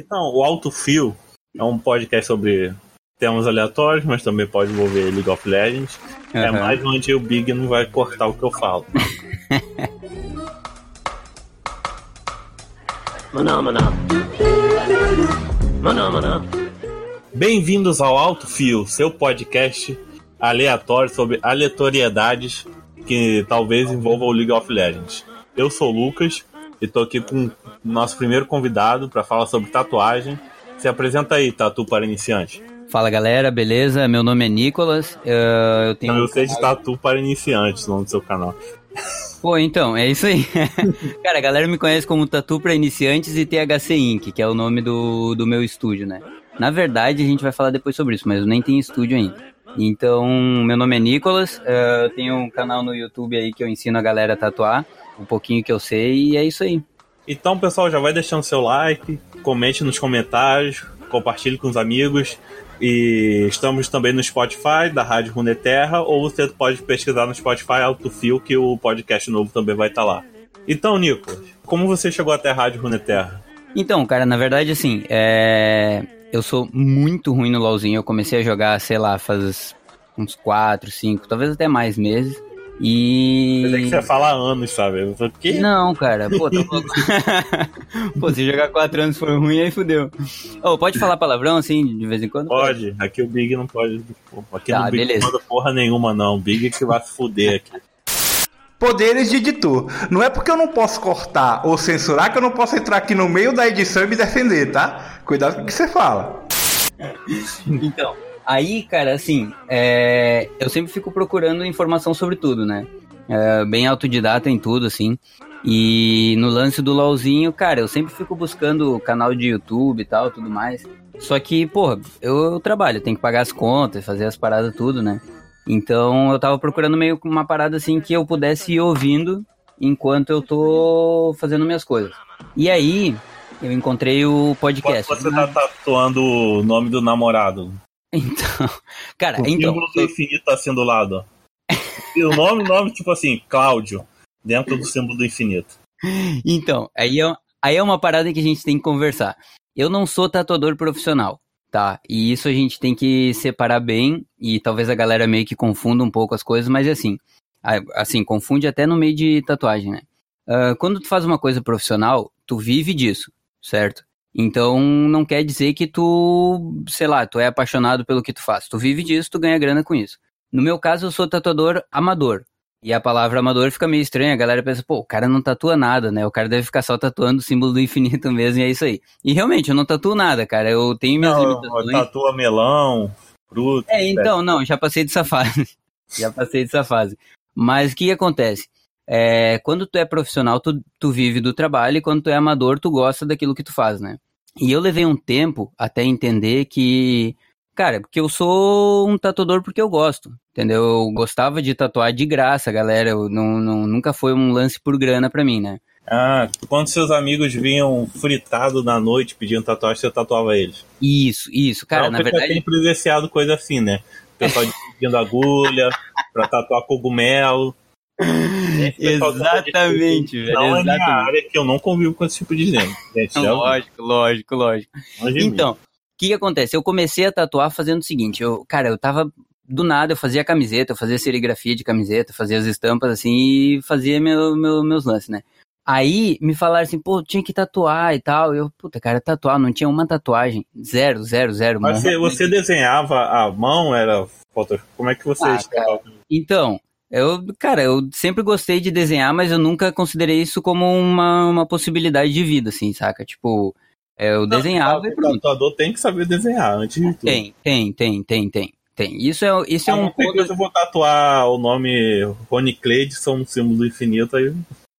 Então, o Alto Fio é um podcast sobre temas aleatórios, mas também pode envolver League of Legends. É Aham. mais onde o Big não vai cortar o que eu falo. Maná, maná. Maná, maná. Bem-vindos ao Alto Fio, seu podcast aleatório sobre aleatoriedades que talvez envolvam o League of Legends. Eu sou o Lucas e tô aqui com o nosso primeiro convidado para falar sobre tatuagem. Se apresenta aí, Tatu para iniciante. Fala galera, beleza? Meu nome é Nicolas. eh, Eu tenho. Então, eu sei de Tatu para iniciantes, o nome do seu canal. Pô, então, é isso aí. Cara, a galera me conhece como Tatu pra Iniciantes e THC Inc., que é o nome do, do meu estúdio, né? Na verdade, a gente vai falar depois sobre isso, mas eu nem tenho estúdio ainda. Então, meu nome é Nicolas, eh, eu tenho um canal no YouTube aí que eu ensino a galera a tatuar, um pouquinho que eu sei, e é isso aí. Então, pessoal, já vai deixando seu like, comente nos comentários, compartilhe com os amigos. E estamos também no Spotify, da Rádio Runeterra, ou você pode pesquisar no Spotify Autofil, que o podcast novo também vai estar lá. Então, Nicolas, como você chegou até a Rádio Runeterra? Então, cara, na verdade, assim, é... eu sou muito ruim no LoLzinho. Eu comecei a jogar, sei lá, faz uns 4, 5, talvez até mais meses. E. Eu sei que você fala anos, sabe? Eu falei, que? Não, cara, pô, tá louco. pô, se jogar 4 anos foi ruim, aí fudeu. Ô, pode falar palavrão assim, de vez em quando? Pode, aqui o Big não pode. Aqui Tá, no Big beleza. não manda porra nenhuma, não. O Big que vai se fuder aqui. Poderes de editor. Não é porque eu não posso cortar ou censurar que eu não posso entrar aqui no meio da edição e me defender, tá? Cuidado com o que você fala. Então, aí, cara, assim, é, eu sempre fico procurando informação sobre tudo, né? É, bem autodidata em tudo, assim. E no lance do LOLzinho, cara, eu sempre fico buscando canal de YouTube e tal, tudo mais. Só que, porra, eu, trabalho, tenho que pagar as contas, fazer as paradas tudo, né? Então eu tava procurando meio uma parada assim que eu pudesse ir ouvindo enquanto eu tô fazendo minhas coisas. E aí, eu encontrei o podcast. Você tá tatuando o nome do namorado. Então, cara, O então. símbolo do infinito tá assim do lado. E o nome, nome, tipo assim, Cláudio, dentro do símbolo do infinito. Então, aí é, aí é uma parada que a gente tem que conversar. Eu não sou tatuador profissional, tá? E isso a gente tem que separar bem, e talvez a galera meio que confunda um pouco as coisas, mas é assim, assim, confunde até no meio de tatuagem, né? Ah, quando tu faz uma coisa profissional, tu vive disso, certo? Então não quer dizer que tu, sei lá, tu é apaixonado pelo que tu faz. Tu vive disso, tu ganha grana com isso. No meu caso, eu sou tatuador amador. E a palavra amador fica meio estranha, a galera pensa, pô, o cara não tatua nada, né? O cara deve ficar só tatuando o símbolo do infinito mesmo, e é isso aí. E realmente, eu não tatuo nada, cara, eu tenho minhas Não, limitações. tatua melão, fruta. É, então, não, já passei dessa fase. já passei dessa fase. Mas o que, acontece? É, quando tu é profissional, tu, tu vive do trabalho, e quando tu é amador, tu gosta daquilo que tu faz, né? E eu levei um tempo até entender que, cara, porque eu sou um tatuador porque eu gosto, entendeu? Eu gostava de tatuar de graça, galera. Eu não, não, nunca foi um lance por grana pra mim, né? Ah, quando seus amigos vinham fritado na noite pedindo tatuagem, você tatuava eles. Isso, isso, cara, não, na verdade. tem presenciado coisa assim, né? O pessoal dividindo agulha pra tatuar cogumelo. De Exatamente, velho. Não é minha exatamente. área que eu não convivo com esse tipo de gente. Lógico, lógico, lógico. Então, o que, que acontece? Eu comecei a tatuar fazendo o seguinte, eu, cara, eu tava do nada, eu fazia camiseta, eu fazia serigrafia de camiseta, fazia as estampas assim e fazia meu, meu- meus lances, né? Aí me falaram assim, pô, tinha que tatuar e tal. Eu, puta, cara, tatuar, não tinha uma tatuagem. Zero, zero, zero. Mas você, você desenhava à mão, era foto. Como é que você Ah, estava? Então, eu, cara, eu sempre gostei de desenhar, mas eu nunca considerei isso como uma, uma possibilidade de vida, assim, saca? Tipo, eu desenhava e O tatuador tem que saber desenhar antes de tudo. Tem, tem, tem, tem, tem. Tem. Isso é, isso é Ah, um não tem que eu vou tatuar o nome Rony Cleidson, um símbolo do infinito, aí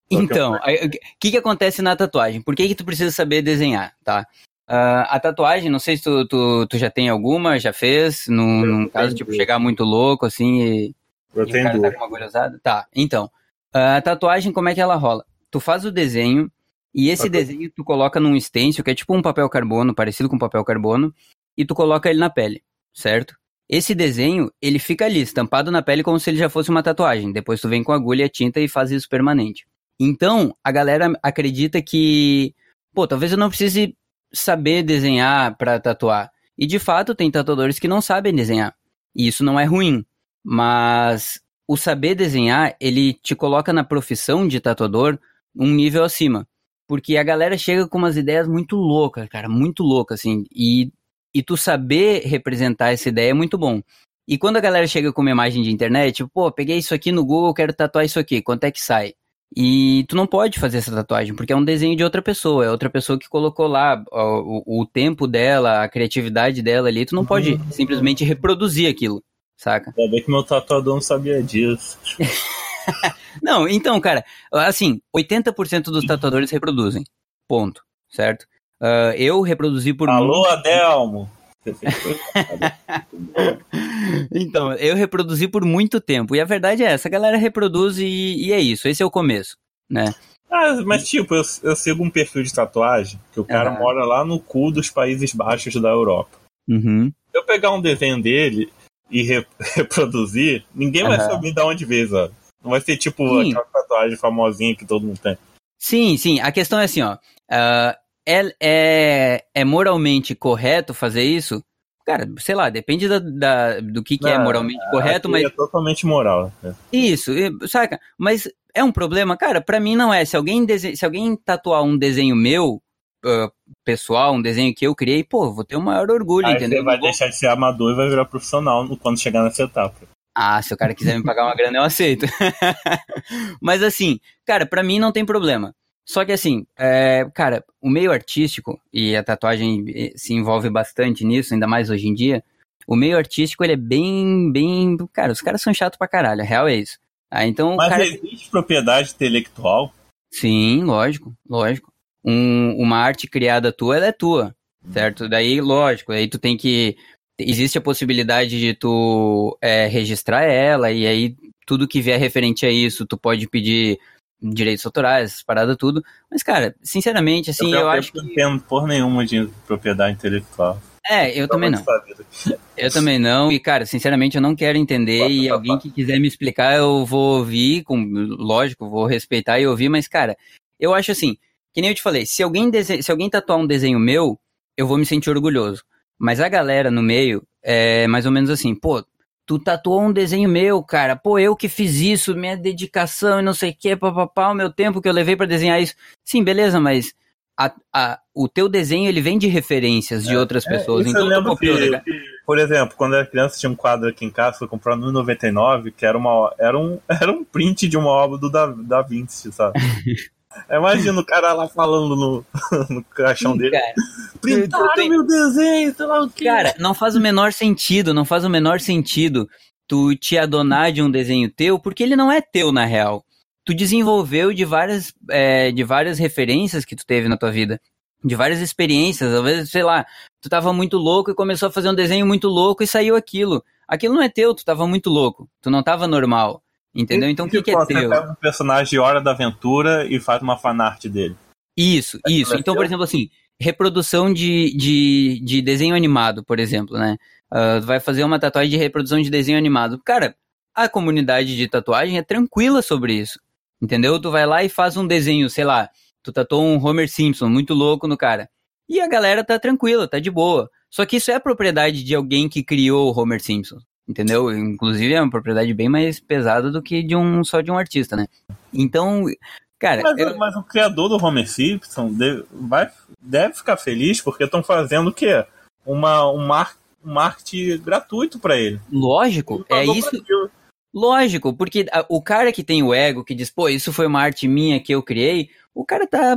Então, o que que acontece na tatuagem? Por que que tu precisa saber desenhar, tá? Ah, a tatuagem, não sei se tu, tu, tu já tem alguma, já fez, num, num caso, tipo, chegar muito louco, assim, e, eu e o tenho cara tá com uma agulha usada. Tá, então, a tatuagem, como é que ela rola? Tu faz o desenho, e esse Ok. desenho tu coloca num stencil, que é tipo um papel carbono, parecido com papel carbono, e tu coloca ele na pele, certo? Esse desenho, ele fica ali, estampado na pele como se ele já fosse uma tatuagem. Depois tu vem com agulha e a tinta e faz isso permanente. Então, a galera acredita que, pô, talvez eu não precise saber desenhar para tatuar. E de fato, tem tatuadores que não sabem desenhar. E isso não é ruim. Mas o saber desenhar, ele te coloca na profissão de tatuador um nível acima. Porque a galera chega com umas ideias muito loucas, cara, muito loucas, assim. E, e tu saber representar essa ideia é muito bom. E quando a galera chega com uma imagem de internet, tipo, pô, peguei isso aqui no Google, quero tatuar isso aqui, quanto é que sai? E tu não pode fazer essa tatuagem, porque é um desenho de outra pessoa, é outra pessoa que colocou lá o, o tempo dela, a criatividade dela ali, tu não pode uhum. simplesmente reproduzir aquilo, saca? Ainda bem que meu tatuador não sabia disso. não, então, cara, assim, 80% dos tatuadores reproduzem, ponto, certo? Uh, eu reproduzi por... Alô, muito... Adelmo! então, eu reproduzi por muito tempo. E a verdade é essa, a galera reproduz e, e é isso. Esse é o começo, né? Ah, mas tipo, eu, eu sigo um perfil de tatuagem que o cara uhum. mora lá no cu dos Países Baixos da Europa. Uhum. Se eu pegar um desenho dele e re reproduzir, ninguém uhum. vai saber de onde veio, sabe? Não vai ser tipo sim. aquela tatuagem famosinha que todo mundo tem. Sim, sim. A questão é assim, ó. Uh, é, é, é moralmente correto fazer isso? Cara, sei lá, depende da, da do que, que é Não, é moralmente correto, mas. É totalmente moral. Né? Isso, saca? Mas é um problema? Cara, para mim não é. Se alguém, dese... Se alguém tatuar um desenho meu, uh, pessoal, um desenho que eu criei, pô, vou ter o maior orgulho, Aí entendeu? Você vai deixar de ser amador e vai virar profissional quando chegar nessa etapa. Ah, se o cara quiser me pagar uma grana, eu aceito. Mas assim, cara, para mim não tem problema. Só que assim, é, cara, o meio artístico, e a tatuagem eh, se envolve bastante nisso, ainda mais hoje em dia, o meio artístico ele é bem, bem. Cara, os caras são chatos pra caralho, a real é isso. Ah, então, Mas cara... existe propriedade intelectual? Sim, lógico, lógico. Um, uma arte criada tua, ela é tua, certo? Daí, lógico, aí tu tem que. Existe a possibilidade de tu é, registrar ela, e aí tudo que vier referente a isso, tu pode pedir direitos autorais, essas paradas tudo. Mas, cara, sinceramente, assim, eu, eu acho que. Eu não entendo por nenhuma de propriedade intelectual. É, eu também não. Eu também não. E, cara, sinceramente, eu não quero entender. Bota, e alguém que quiser me explicar, eu vou ouvir, com, lógico, vou respeitar e ouvir, mas, cara, eu acho assim, que nem eu te falei, se alguém, dese... se alguém tatuar um desenho meu, eu vou me sentir orgulhoso. Mas a galera no meio é mais ou menos assim, pô, tu tatuou um desenho meu, cara. Pô, eu que fiz isso, minha dedicação e não sei o que, papapá, o meu tempo que eu levei para desenhar isso. Sim, beleza, mas a, a, o teu desenho ele vem de referências de é, outras é, pessoas. então eu lembro que, que, por exemplo, quando eu era criança tinha um quadro aqui em casa, foi comprado no 99, que era, uma, era, um, era um print de uma obra do Da, da Vinci, sabe? Imagina o cara lá falando no, no caixão dele. Cara, Printaram meu desenho, sei lá o quê. Cara, não faz o menor sentido, não faz o menor sentido tu te adonar de um desenho teu, porque ele não é teu na real. Tu desenvolveu de várias, é, de várias referências que tu teve na tua vida. De várias experiências, às vezes, sei lá, tu tava muito louco e começou a fazer um desenho muito louco e saiu aquilo. Aquilo não é teu, tu tava muito louco, tu não tava normal. Entendeu? Então o que, que, é teu? Você pega um personagem de Hora da Aventura e faz uma fanart dele. Isso, é isso. Então, por exemplo, assim, reprodução de, de, de desenho animado, por exemplo, né? Uh, vai fazer uma tatuagem de reprodução de desenho animado. Cara, a comunidade de tatuagem é tranquila sobre isso. Entendeu? Tu vai lá e faz um desenho, sei lá, tu tatuou um Homer Simpson muito louco no cara. E a galera tá tranquila, tá de boa. Só que isso é propriedade de alguém que criou o Homer Simpson entendeu? Inclusive é uma propriedade bem mais pesada do que de um só de um artista, né? Então, cara. Mas, eu... mas o criador do Homer Simpson deve, vai, deve ficar feliz porque estão fazendo o quê? Uma, um, mar, um marketing gratuito para ele. Lógico, é isso. Lógico, porque o cara que tem o ego, que diz, pô, isso foi uma arte minha que eu criei, o cara tá,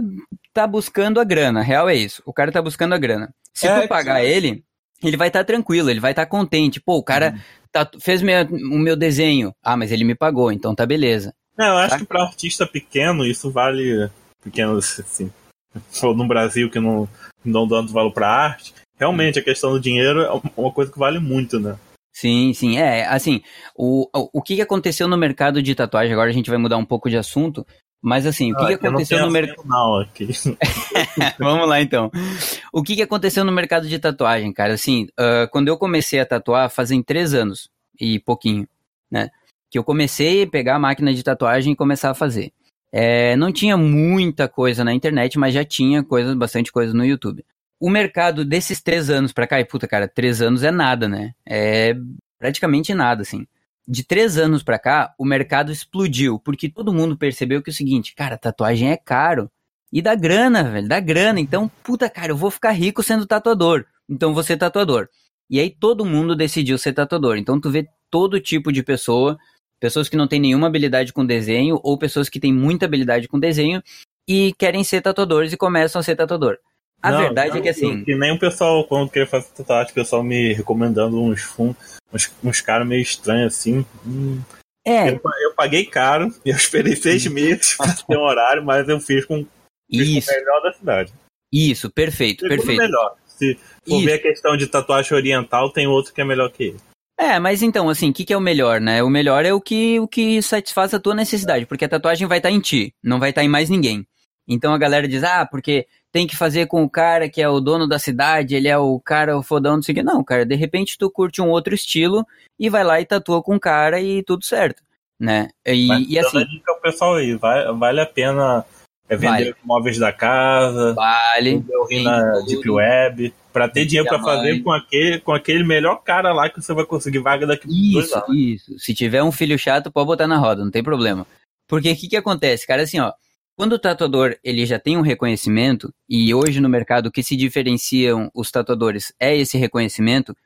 tá buscando a grana, a real é isso. O cara tá buscando a grana. Se é, tu pagar ele, ele vai estar tá tranquilo, ele vai estar tá contente. Pô, o cara uhum tá, fez minha, o meu desenho. Ah, mas ele me pagou, então tá beleza. Não, eu acho tá? que para artista pequeno isso vale. Pequeno, assim. No Brasil que não, não dando valor pra arte. Realmente a questão do dinheiro é uma coisa que vale muito, né? Sim, sim. É, assim, o, o, o que aconteceu no mercado de tatuagem, agora a gente vai mudar um pouco de assunto, mas assim, o que, ah, que aconteceu no mercado. Vamos lá então. O que, que aconteceu no mercado de tatuagem, cara? Assim, uh, quando eu comecei a tatuar, fazem três anos e pouquinho, né? Que eu comecei a pegar a máquina de tatuagem e começar a fazer. É, não tinha muita coisa na internet, mas já tinha coisa, bastante coisa no YouTube. o mercado desses três anos pra cá, e puta, cara, três anos é nada, né? É praticamente nada, assim. De três anos pra cá, o mercado explodiu, porque todo mundo percebeu que é o seguinte, cara, tatuagem é caro. E dá grana, velho, dá grana. Então, puta, cara, eu vou ficar rico sendo tatuador. Então, vou ser tatuador. E aí todo mundo decidiu ser tatuador. Então, tu vê todo tipo de pessoa, pessoas que não têm nenhuma habilidade com desenho, ou pessoas que têm muita habilidade com desenho e querem ser tatuadores e começam a ser tatuador. A Não, verdade não, é que assim. Que nem o pessoal, quando queria fazer tatuagem, o pessoal me recomendando uns fundos, uns, uns caras meio estranhos assim. Hum, É, eu, eu paguei caro, eu esperei seis meses pra ter um horário, mas eu fiz com, fiz isso, com o melhor da cidade. isso, perfeito, Segundo perfeito. melhor. Se for Isso. ver a questão de tatuagem oriental, tem outro que é melhor que ele. É, mas então, assim, o que, que é o melhor, né? O melhor é o que, o que satisfaz a tua necessidade, porque a tatuagem vai estar em ti, não vai estar em mais ninguém. Então a galera diz, ah, porque tem que fazer com o cara que é o dono da cidade, ele é o cara, o fodão, não sei o que. Não, cara, de repente tu curte um outro estilo e vai lá e tatua com o cara e tudo certo, né? E, Mas e assim, a dica pessoal aí, vai, vale a pena é, vender Vale. móveis da casa, vale. vender na tudo. Deep Web, pra ter dinheiro pra Diamante. fazer com aquele, com aquele melhor cara lá que você vai conseguir vaga daqui por dois Isso, anos. isso. Se tiver um filho chato, pode botar na roda, não tem problema. Porque o que, que acontece, cara? Assim, ó, quando o tatuador ele já tem um reconhecimento, e hoje no mercado o que se diferenciam os tatuadores é esse reconhecimento,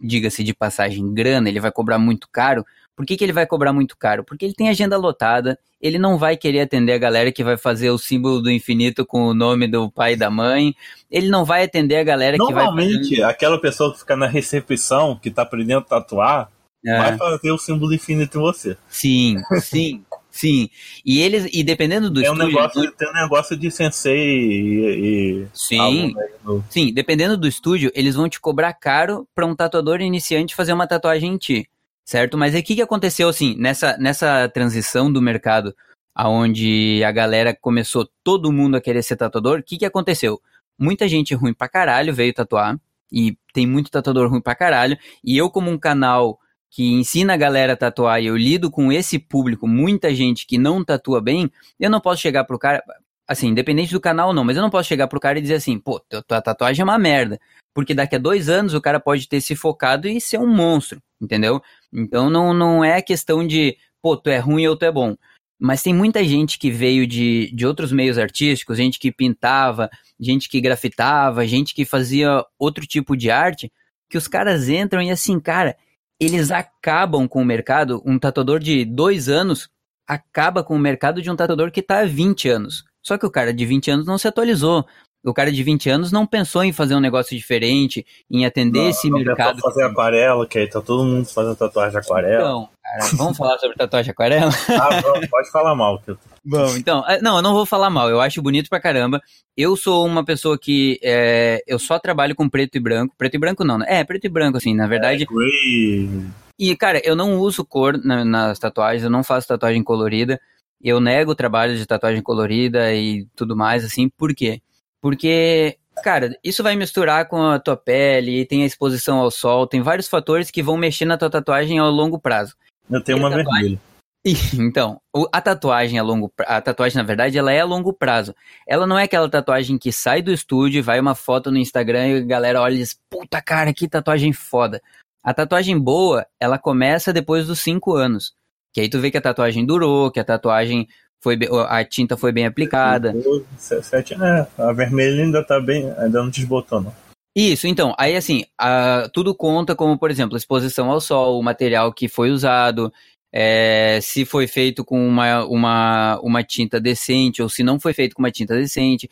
diga-se de passagem, grana, ele vai cobrar muito caro. Por que, que ele vai cobrar muito caro? Porque ele tem agenda lotada, ele não vai querer atender a galera que vai fazer o símbolo do infinito com o nome do pai e da mãe, ele não vai atender a galera que vai Normalmente, aquela pessoa que fica na recepção, que tá aprendendo a tatuar, É. vai fazer o símbolo infinito em você. Sim, sim, sim. E eles, e dependendo do Tem um, estúdio, negócio, tem um negócio de sensei e. e sim, no- sim, dependendo do estúdio, eles vão te cobrar caro para um tatuador iniciante fazer uma tatuagem em ti, certo? Mas aí o que, que aconteceu assim nessa nessa transição do mercado, aonde a galera começou todo mundo a querer ser tatuador? O que que aconteceu? Muita gente ruim pra caralho veio tatuar e tem muito tatuador ruim pra caralho. E eu como um canal que ensina a galera a tatuar e eu lido com esse público, muita gente que não tatua bem, eu não posso chegar pro cara, assim, independente do canal ou não, mas eu não posso chegar pro cara e dizer assim, pô, tua tua tatuagem é uma merda. Porque daqui a dois anos o cara pode ter se focado e ser um monstro, entendeu? Então não, não é questão de, pô, tu é ruim ou tu é bom. Mas tem muita gente que veio de, de outros meios artísticos, gente que pintava, gente que grafitava, gente que fazia outro tipo de arte, que os caras entram e assim, cara, eles acabam com o mercado. Um tatuador de dois anos acaba com o mercado de um tatuador que tá há 20 anos. Só que o cara de 20 anos não se atualizou. O cara de 20 anos não pensou em fazer um negócio diferente, em atender Não, esse não mercado. fazer aquarela, que aí tá todo mundo fazendo tatuagem aquarela. Então, cara, vamos falar sobre tatuagem aquarela? Ah, pode falar mal. Que eu... Bom, então, é, não, eu não vou falar mal, eu acho bonito pra caramba. Eu sou uma pessoa que é, eu só trabalho com preto e branco. Preto e branco não, né? É, preto e branco, assim, na verdade. Gray, E, cara, eu não uso cor na- nas tatuagens, eu não faço tatuagem colorida. Eu nego o trabalho de tatuagem colorida e tudo mais, assim, por quê? Porque, cara, isso vai misturar com a tua pele, tem a exposição ao sol, tem vários fatores que vão mexer na tua tatuagem ao longo prazo. eu tenho uma vermelha. Então, a tatuagem a longo a tatuagem, na verdade, ela é a longo prazo. Ela não é aquela tatuagem que sai do estúdio, vai uma foto no Instagram e a galera olha e diz, puta cara, que tatuagem foda. A tatuagem boa, ela começa depois dos cinco anos. Que aí tu vê que a tatuagem durou, que a tatuagem foi a tinta foi bem aplicada. Sete, é, a vermelha ainda tá bem. Ainda não desbotou, não. Isso, então, aí assim, a- tudo conta como, por exemplo, exposição ao sol, o material que foi usado, é, se foi feito com uma, uma, uma tinta decente ou se não foi feito com uma tinta decente,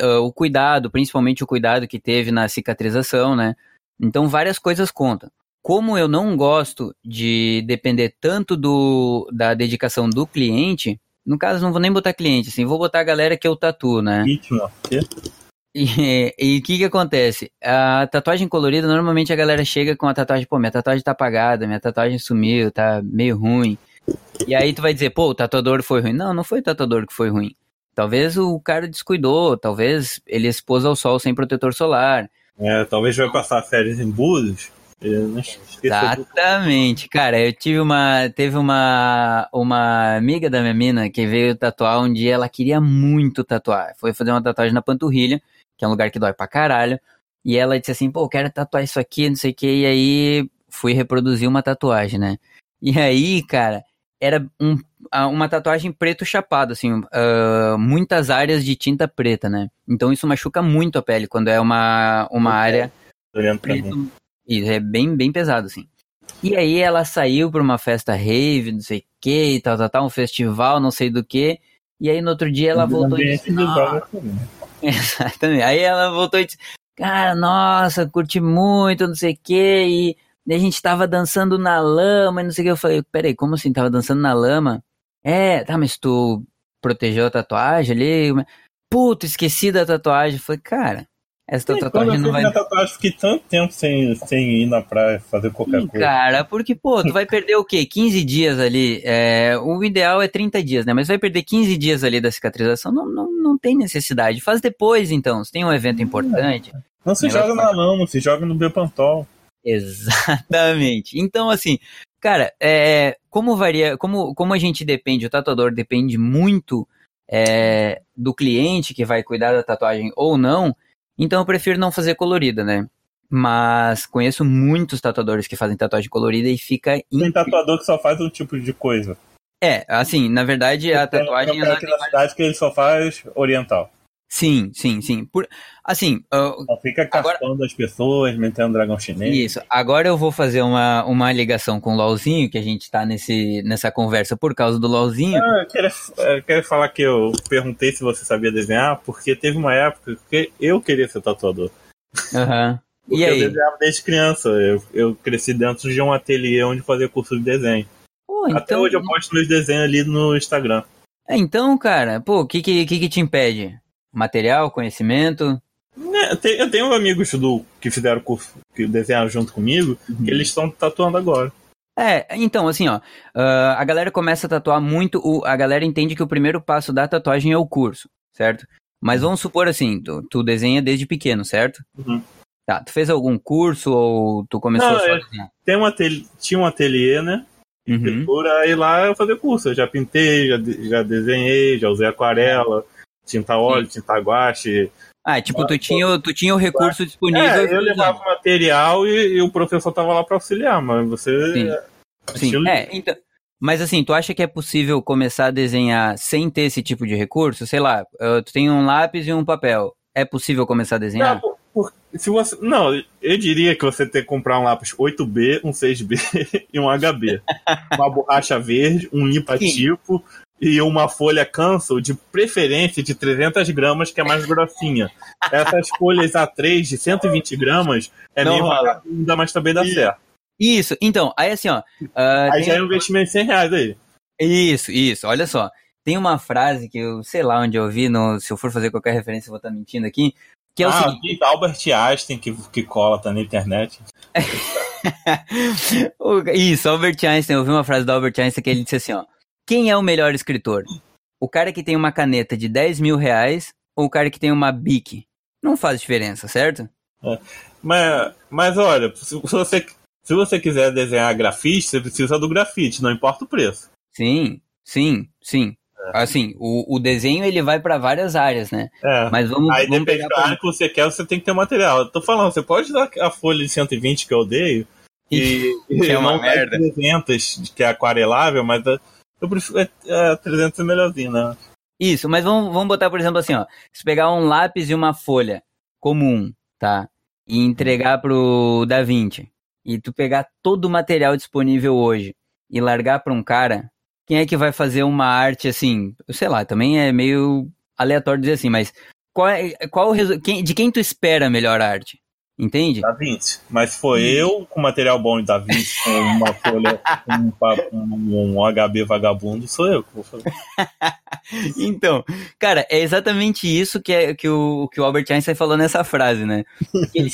ah, o cuidado, principalmente o cuidado que teve na cicatrização, né? Então, várias coisas contam. Como eu não gosto de depender tanto do, da dedicação do cliente, no caso, não vou nem botar cliente, assim, vou botar a galera que eu tatuo, né? Quê? E o que que acontece? A tatuagem colorida, normalmente a galera chega com a tatuagem, pô, minha tatuagem tá apagada, minha tatuagem sumiu, tá meio ruim. E aí tu vai dizer, pô, o tatuador foi ruim. Não, não foi o tatuador que foi ruim. Talvez o cara descuidou, talvez ele expôs ao sol sem protetor solar. É, talvez vai passar férias em Búzios. Exatamente, cara. Eu tive uma. Teve uma, uma amiga da minha mina que veio tatuar um dia, ela queria muito tatuar. Foi fazer uma tatuagem na panturrilha. Que é um lugar que dói pra caralho. E ela disse assim, pô, eu quero tatuar isso aqui, não sei o que, e aí fui reproduzir uma tatuagem, né? E aí, cara, era um, uma tatuagem preto chapado, assim, uh, muitas áreas de tinta preta, né? Então isso machuca muito a pele quando é uma, uma área preto, e é bem, bem pesado, assim. E aí ela saiu pra uma festa rave, não sei o que, e tal, tal, tal, um festival, não sei do que. E aí no outro dia ela voltou e disse, Exatamente. Aí ela voltou e disse, cara, nossa, curti muito, não sei o que, e a gente tava dançando na lama, e não sei o que. Eu falei, peraí, como assim tava dançando na lama? É, tá, mas tu protegeu a tatuagem ali? Puta, esqueci da tatuagem. Eu falei, cara, essa tua tatuagem não vai. Na tatuagem, fiquei tanto tempo sem, sem ir na praia fazer qualquer Sim, coisa. Cara, porque, pô, tu vai perder o quê? 15 dias ali. É, o ideal é 30 dias, né? Mas vai perder 15 dias ali da cicatrização. Não, não, não tem necessidade. Faz depois, então. Se tem um evento importante. Não se joga na lama, se joga no Bepantol. Exatamente. Então, assim, cara, é, como varia, como, como a gente depende, o tatuador depende muito é, do cliente que vai cuidar da tatuagem ou não, então eu prefiro não fazer colorida, né? Mas conheço muitos tatuadores que fazem tatuagem colorida e fica. Tem incrível. tatuador que só faz um tipo de coisa. É, assim, na verdade a Tem tatuagem. um cara aqui tem na cidade que ele só faz oriental. Sim, sim, sim. Por, assim, uh, fica caçando as pessoas, metendo dragão chinês. isso. Agora eu vou fazer uma, uma ligação com o LOLzinho, que a gente tá nesse, nessa conversa por causa do LOLzinho. Ah, eu queria, eu queria falar que eu perguntei se você sabia desenhar, porque teve uma época que eu queria ser tatuador. Aham. Porque E aí? eu desenhava desde criança. Eu, eu cresci dentro de um ateliê onde fazia curso de desenho. Pô, Até então, hoje eu posto meus desenhos ali no Instagram. É, então, cara, pô, o que, que, que que te impede? Material, conhecimento? Né, Eu tenho, amigos do, que fizeram curso, que desenharam junto comigo, Uhum. que eles estão tatuando agora. É, então, assim, ó, ah, a galera começa a tatuar muito, o- a galera entende que o primeiro passo da tatuagem é o curso, certo? Mas vamos supor assim, tu, tu desenha desde pequeno, certo? Uhum. Tá, tu fez algum curso ou tu começou Não, a eu- desenhar? Tem um ateliê, tinha um ateliê, né? Uhum. Pintura, aí lá eu fazia curso. Eu já pintei, já, já desenhei, já usei aquarela, tinta óleo, tinta guache. Ah, tipo, tu tinha, o- tu tinha o recurso disponível. É, eu levava material e, e o professor tava lá pra auxiliar, mas você. Sim. Sim, estilo- é, então. Mas assim, tu acha que é possível começar a desenhar sem ter esse tipo de recurso? Sei lá, tu tem um lápis e um papel. É possível começar a desenhar? Não, por- por- se você, não, eu diria que você tem que comprar um lápis 8B, um 6B e um HB. uma borracha verde, um limpa-tipo e uma folha cancel, de preferência de 300 gramas, que é mais grossinha. Essas folhas A3 de 120 gramas é Não meio vagabunda, mas também dá certo. Isso, então, aí assim, ó. ah, Aí tem- já é um investimento de 100 reais aí. Isso, isso, olha só. Tem uma frase que eu sei lá onde eu vi, no, se eu for fazer qualquer referência, eu vou estar mentindo aqui. Que é o ah, seguinte. diz Albert Einstein que, que cola tá na internet. O- Isso, Albert Einstein, eu vi uma frase do Albert Einstein que ele disse assim, ó. Quem é o melhor escritor? O cara que tem uma caneta de 10 mil reais ou o cara que tem uma Bic? Não faz diferença, certo? Mas, mas olha, se você, se você quiser desenhar grafite, você precisa do grafite, não importa o preço. Sim, sim, sim. Assim, o, o desenho ele vai para várias áreas, né? É. Mas vamos, Aí vamos depende da área que você quer, você tem que ter material. Eu tô falando, você pode usar a folha de 120 que eu odeio, e, Que é uma merda. 300, que é aquarelável, mas eu prefiro é, é, 300 é melhorzinho, né? Isso, mas vamos, vamos botar, por exemplo, assim, ó. Se pegar um lápis e uma folha comum, tá? E entregar pro Da Vinci, e tu pegar todo o material disponível hoje e largar pra um cara, quem é que vai fazer uma arte assim? Sei lá, também é meio aleatório dizer assim, mas qual é, qual quem, de quem tu espera a melhor arte? Entende? Da Vinci. Mas se for eu com material bom de Da Vinci, com uma folha, com um, um, um HB vagabundo, sou eu que vou fazer. Então, cara, é exatamente isso que, é, que, o, que o Albert Einstein falou nessa frase, né? Que, ele-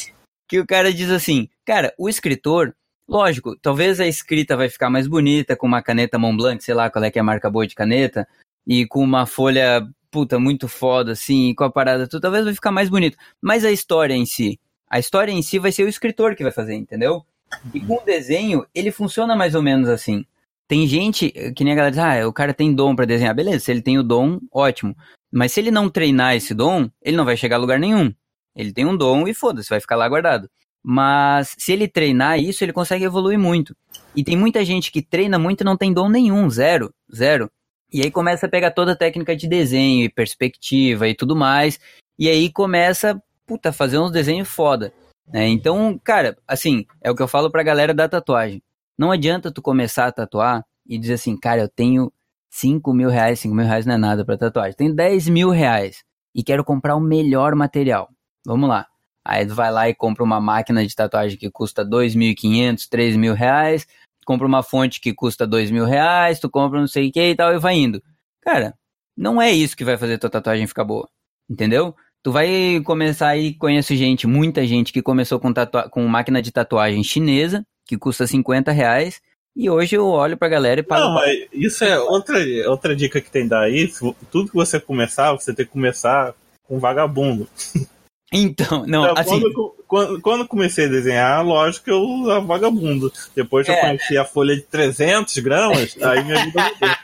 que o cara diz assim, cara, o escritor, lógico, talvez a escrita vai ficar mais bonita com uma caneta Montblanc, sei lá qual é que é a marca boa de caneta, e com uma folha, puta, muito foda, assim, e com a parada, tudo, talvez vai ficar mais bonito. Mas a história em si, a história em si vai ser o escritor que vai fazer, entendeu? E com o desenho, ele funciona mais ou menos assim. Tem gente que nem a galera diz, ah, o cara tem dom pra desenhar. Beleza, se ele tem o dom, ótimo. Mas se ele não treinar esse dom, ele não vai chegar a lugar nenhum. Ele tem um dom e foda-se, vai ficar lá guardado. Mas se ele treinar isso, ele consegue evoluir muito. E tem muita gente que treina muito e não tem dom nenhum, zero, zero. E aí começa a pegar toda a técnica de desenho e perspectiva e tudo mais. E aí começa, puta, fazer uns desenhos foda. Né? Então, cara, assim, é o que eu falo pra galera da tatuagem. Não adianta tu começar a tatuar e dizer assim, cara, eu tenho 5 mil reais, 5 mil reais não é nada pra tatuagem. Tenho 10 mil reais e quero comprar o melhor material. Vamos lá. Aí tu vai lá e compra uma máquina de tatuagem que custa 2.500, 3 mil reais, compra uma fonte que custa 2 mil reais, tu compra não sei o que e tal e vai indo. Cara, não é isso que vai fazer tua tatuagem ficar boa. Entendeu? Tu vai começar aí, conheço gente, muita gente que começou com, tatua com máquina de tatuagem chinesa, que custa 50 reais, e hoje eu olho pra galera e pago. Não, mas isso é outra, outra dica que tem daí. Tudo que você começar, você tem que começar com vagabundo. Então, não, então, assim. Quando, quando, quando, comecei a desenhar, lógico que eu usava vagabundo. Depois que é. eu conheci a folha de 300 gramas, aí minha vida mudou.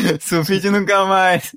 Sulfite nunca mais.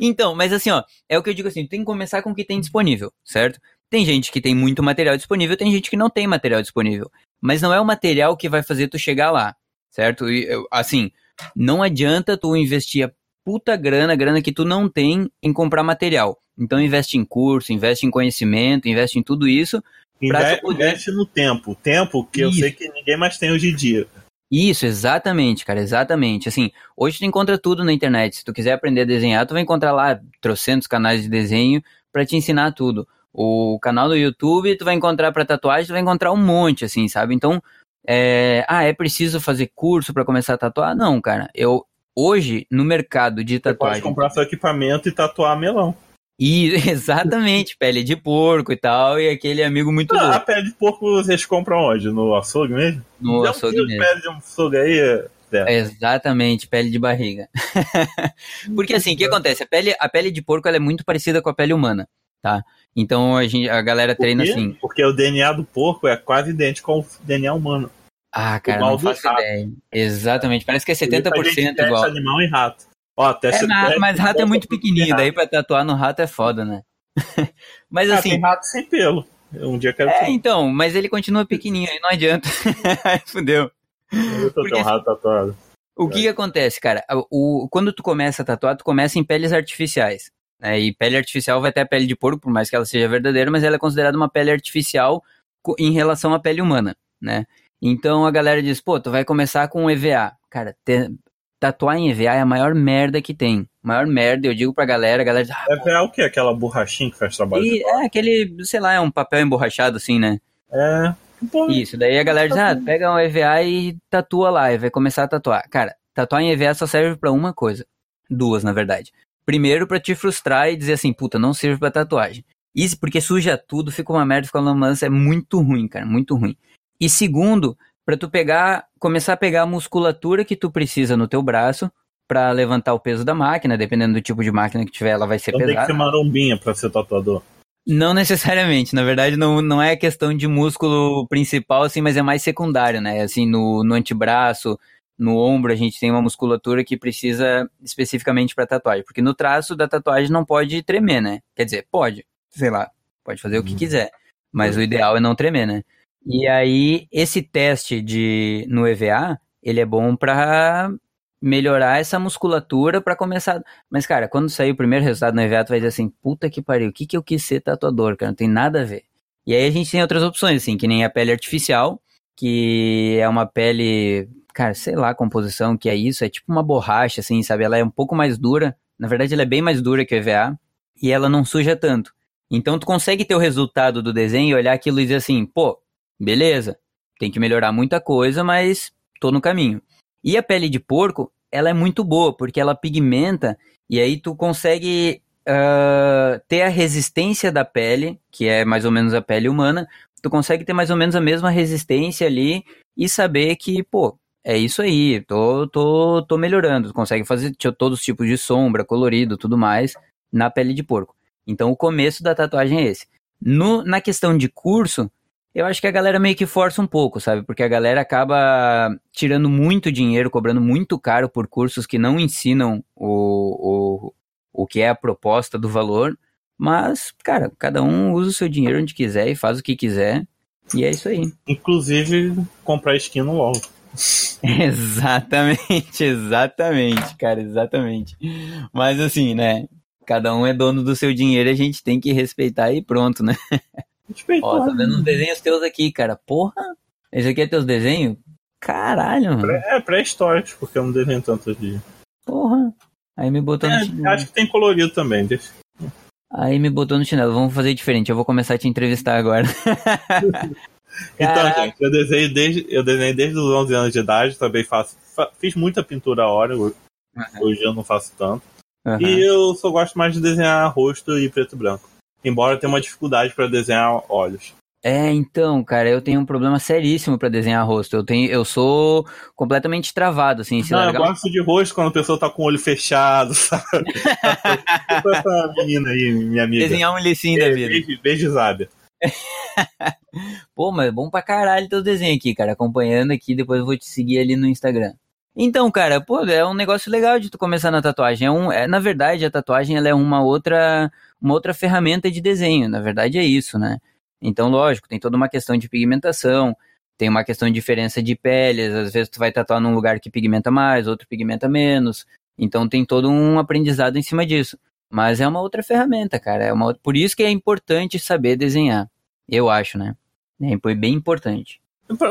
Então, mas assim, ó, é o que eu digo assim, tem que começar com o que tem disponível, certo? Tem gente que tem muito material disponível, tem gente que não tem material disponível. Mas não é o material que vai fazer tu chegar lá, certo? E, assim, não adianta tu investir a puta grana, grana que tu não tem em comprar material. Então investe em curso, investe em conhecimento, investe em tudo isso. Inve poder... Investe no tempo. Tempo que isso. eu sei que ninguém mais tem hoje em dia. Isso, exatamente, cara, exatamente. Assim, hoje tu encontra tudo na internet. Se tu quiser aprender a desenhar, tu vai encontrar lá trocentos canais de desenho para te ensinar tudo. O canal do YouTube, tu vai encontrar para tatuagem, tu vai encontrar um monte, assim, sabe? Então, é... ah, é preciso fazer curso para começar a tatuar? Não, cara. Eu hoje no mercado de tatuagem. Você pode comprar seu equipamento e tatuar melão. E exatamente, pele de porco e tal, e aquele amigo muito ah, louco. A pele de porco vocês compram onde? No açougue mesmo? No Dá açougue um mesmo. pele de um açougue aí. É. Exatamente, pele de barriga. Porque assim, o que acontece? A pele, a pele de porco é muito parecida com a pele humana, tá? Então a, gente, a galera treina assim. Porque o DNA do porco é quase idêntico ao DNA humano. Ah, cara, não faço ideia. Exatamente, parece que é 70% igual. animal e rato. Ó, até é, mas, mas rato é muito pequenininho, daí pra tatuar no rato é foda, né? mas ah, assim. Tem rato sem pelo. Um dia quero. É, então, mas ele continua pequenininho, aí não adianta. fudeu. Eu tô Porque, um rato tatuado. O que, que acontece, cara? O, quando tu começa a tatuar, tu começa em peles artificiais. Né? E pele artificial vai até a pele de porco, por mais que ela seja verdadeira, mas ela é considerada uma pele artificial em relação à pele humana, né? Então a galera diz, pô, tu vai começar com EVA. Cara, tatuar em EVA é a maior merda que tem. Maior merda, eu digo pra galera, a galera diz, ah, EVA é o quê? Aquela borrachinha que faz trabalho? E, é aquele, sei lá, é um papel emborrachado assim, né? É. Isso, daí a galera diz, ah, pega um EVA e tatua lá, e vai começar a tatuar. Cara, tatuar em EVA só serve para uma coisa. Duas, na verdade. Primeiro, para te frustrar e dizer assim, puta, não serve para tatuagem. Isso porque suja tudo, fica uma merda, fica uma mansa, é muito ruim, cara, muito ruim. E segundo, para tu pegar, começar a pegar a musculatura que tu precisa no teu braço para levantar o peso da máquina, dependendo do tipo de máquina que tiver, ela vai ser então pesada. Tem que ser marombinha para ser tatuador. Não necessariamente, na verdade não, não é questão de músculo principal, assim, mas é mais secundário, né? Assim, no, no antebraço, no ombro, a gente tem uma musculatura que precisa especificamente para tatuagem, porque no traço da tatuagem não pode tremer, né? Quer dizer, pode, sei lá, pode fazer o que uhum. quiser, mas o ideal é não tremer, né? E aí, esse teste de no EVA, ele é bom para melhorar essa musculatura para começar. Mas, cara, quando sair o primeiro resultado no EVA, tu vai dizer assim, puta que pariu, o que, que eu quis ser tatuador, cara? Não tem nada a ver. E aí a gente tem outras opções, assim, que nem a pele artificial, que é uma pele, cara, sei lá a composição que é isso, é tipo uma borracha, assim, sabe? Ela é um pouco mais dura. Na verdade, ela é bem mais dura que o EVA e ela não suja tanto. Então, tu consegue ter o resultado do desenho e olhar aquilo e dizer assim, pô, Beleza, tem que melhorar muita coisa, mas tô no caminho. E a pele de porco, ela é muito boa, porque ela pigmenta e aí tu consegue uh, ter a resistência da pele, que é mais ou menos a pele humana, tu consegue ter mais ou menos a mesma resistência ali e saber que, pô, é isso aí, tô, tô, tô melhorando. Tu consegue fazer todos os tipos de sombra, colorido, tudo mais na pele de porco. Então o começo da tatuagem é esse. No, na questão de curso, eu acho que a galera meio que força um pouco, sabe? Porque a galera acaba tirando muito dinheiro, cobrando muito caro por cursos que não ensinam o, o, o que é a proposta do valor. Mas, cara, cada um usa o seu dinheiro onde quiser e faz o que quiser. E é isso aí. Inclusive, comprar skin no LoL. exatamente, exatamente, cara, exatamente. Mas assim, né? Cada um é dono do seu dinheiro e a gente tem que respeitar e pronto, né? Respeitar. Ó, tá vendo uns desenhos teus aqui, cara. Porra! Esse aqui é teus desenhos? Caralho, mano. É pré-histórico, porque eu não desenho tanto dia. Porra. Aí me botou no É, chinelo. acho que tem colorido também. deixa. Aí me botou no chinelo. Vamos fazer diferente. Eu vou começar a te entrevistar agora. Então, gente, eu desenhei desde, eu desenhei desde os 11 anos de idade, também faço. fa- fiz muita pintura a hora, ho- hoje eu não faço tanto. Aham. E eu só gosto mais de desenhar rosto e preto e branco. Embora eu tenha uma dificuldade para desenhar olhos. É, então, cara, eu tenho um problema seríssimo pra desenhar rosto. Eu tenho, eu sou completamente travado, assim, se Não, eu largar. gosto de rosto quando a pessoa tá com o olho fechado, sabe? Tipo essa menina aí, minha amiga. Desenhar um licinho da vida. Beijo, beijo Zábia. Pô, mas é bom pra caralho teu desenho aqui, cara. Acompanhando aqui, depois eu vou te seguir ali no Instagram. Então, cara, pô, é um negócio legal de tu começar na tatuagem. É um, é, na verdade, a tatuagem ela é uma outra, uma outra ferramenta de desenho. Na verdade, é isso, né? Então, lógico, tem toda uma questão de pigmentação, tem uma questão de diferença de peles. Às vezes tu vai tatuar num lugar que pigmenta mais, outro pigmenta menos. Então, tem todo um aprendizado em cima disso. Mas é uma outra ferramenta, cara. É uma, por isso que é importante saber desenhar. Eu acho, né? É, foi bem importante.